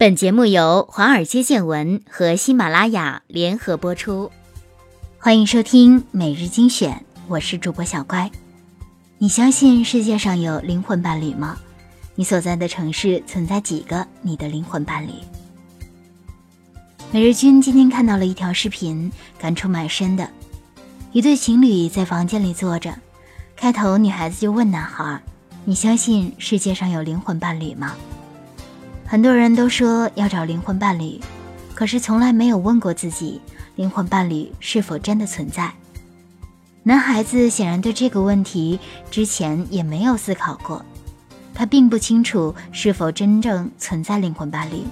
本节目由华尔街见闻和喜马拉雅联合播出，欢迎收听每日精选。我是主播小乖。你相信世界上有灵魂伴侣吗？你所在的城市存在几个你的灵魂伴侣？每日君今天看到了一条视频，感触蛮深的。一对情侣在房间里坐着，开头女孩子就问男孩：“你相信世界上有灵魂伴侣吗？”很多人都说要找灵魂伴侣，可是从来没有问过自己，灵魂伴侣是否真的存在。男孩子显然对这个问题之前也没有思考过，他并不清楚是否真正存在灵魂伴侣，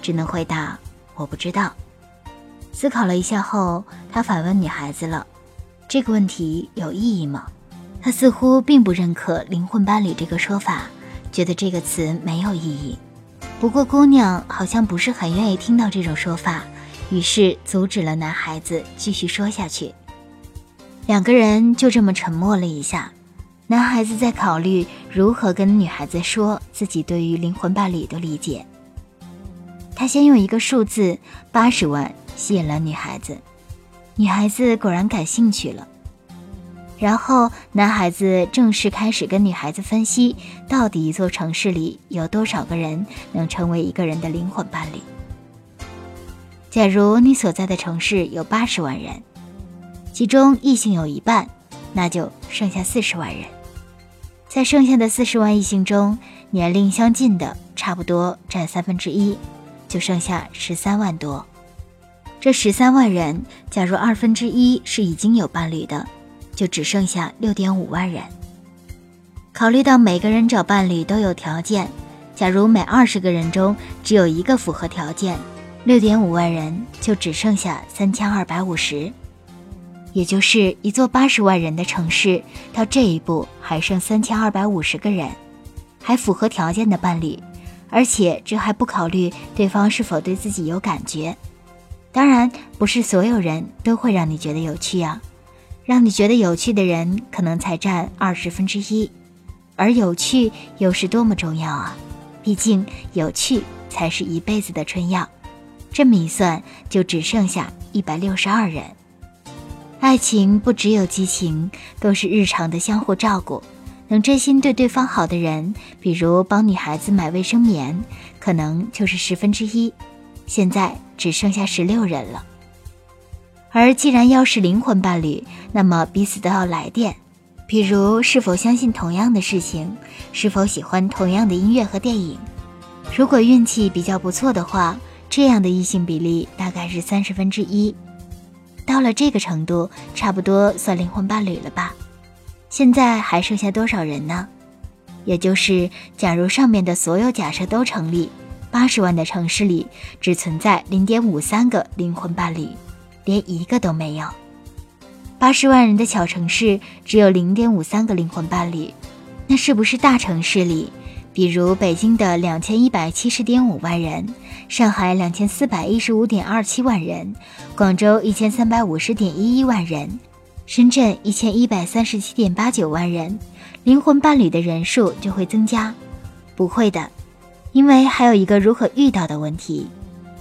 只能回答我不知道。思考了一下后，他反问女孩子了：“这个问题有意义吗？”他似乎并不认可灵魂伴侣这个说法，觉得这个词没有意义。不过，姑娘好像不是很愿意听到这种说法，于是阻止了男孩子继续说下去。两个人就这么沉默了一下。男孩子在考虑如何跟女孩子说自己对于灵魂伴侣的理解。他先用一个数字八十万吸引了女孩子，女孩子果然感兴趣了。然后，男孩子正式开始跟女孩子分析，到底一座城市里有多少个人能成为一个人的灵魂伴侣。假如你所在的城市有八十万人，其中异性有一半，那就剩下四十万人。在剩下的四十万异性中，年龄相近的差不多占三分之一，就剩下十三万多。这十三万人，假如二分之一是已经有伴侣的。就只剩下六点五万人。考虑到每个人找伴侣都有条件，假如每二十个人中只有一个符合条件，六点五万人就只剩下三千二百五十，也就是一座八十万人的城市，到这一步还剩三千二百五十个人，还符合条件的伴侣，而且这还不考虑对方是否对自己有感觉。当然，不是所有人都会让你觉得有趣啊。让你觉得有趣的人可能才占二十分之一，而有趣又是多么重要啊！毕竟有趣才是一辈子的春药。这么一算，就只剩下一百六十二人。爱情不只有激情，更是日常的相互照顾。能真心对对方好的人，比如帮女孩子买卫生棉，可能就是十分之一。现在只剩下十六人了。而既然要是灵魂伴侣，那么彼此都要来电，比如是否相信同样的事情，是否喜欢同样的音乐和电影。如果运气比较不错的话，这样的异性比例大概是三十分之一。到了这个程度，差不多算灵魂伴侣了吧？现在还剩下多少人呢？也就是，假如上面的所有假设都成立，八十万的城市里只存在零点五三个灵魂伴侣。连一个都没有，八十万人的小城市只有零点五三个灵魂伴侣，那是不是大城市里，比如北京的两千一百七十点五万人，上海两千四百一十五点二七万人，广州一千三百五十点一一万人，深圳一千一百三十七点八九万人，灵魂伴侣的人数就会增加？不会的，因为还有一个如何遇到的问题。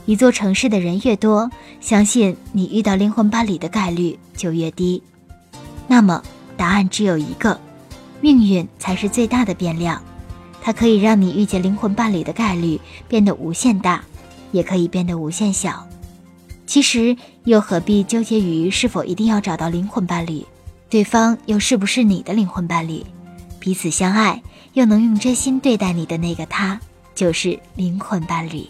一座城市的人越多，相信你遇到灵魂伴侣的概率就越低。那么答案只有一个：命运才是最大的变量，它可以让你遇见灵魂伴侣的概率变得无限大，也可以变得无限小。其实又何必纠结于是否一定要找到灵魂伴侣？对方又是不是你的灵魂伴侣？彼此相爱又能用真心对待你的那个他，就是灵魂伴侣。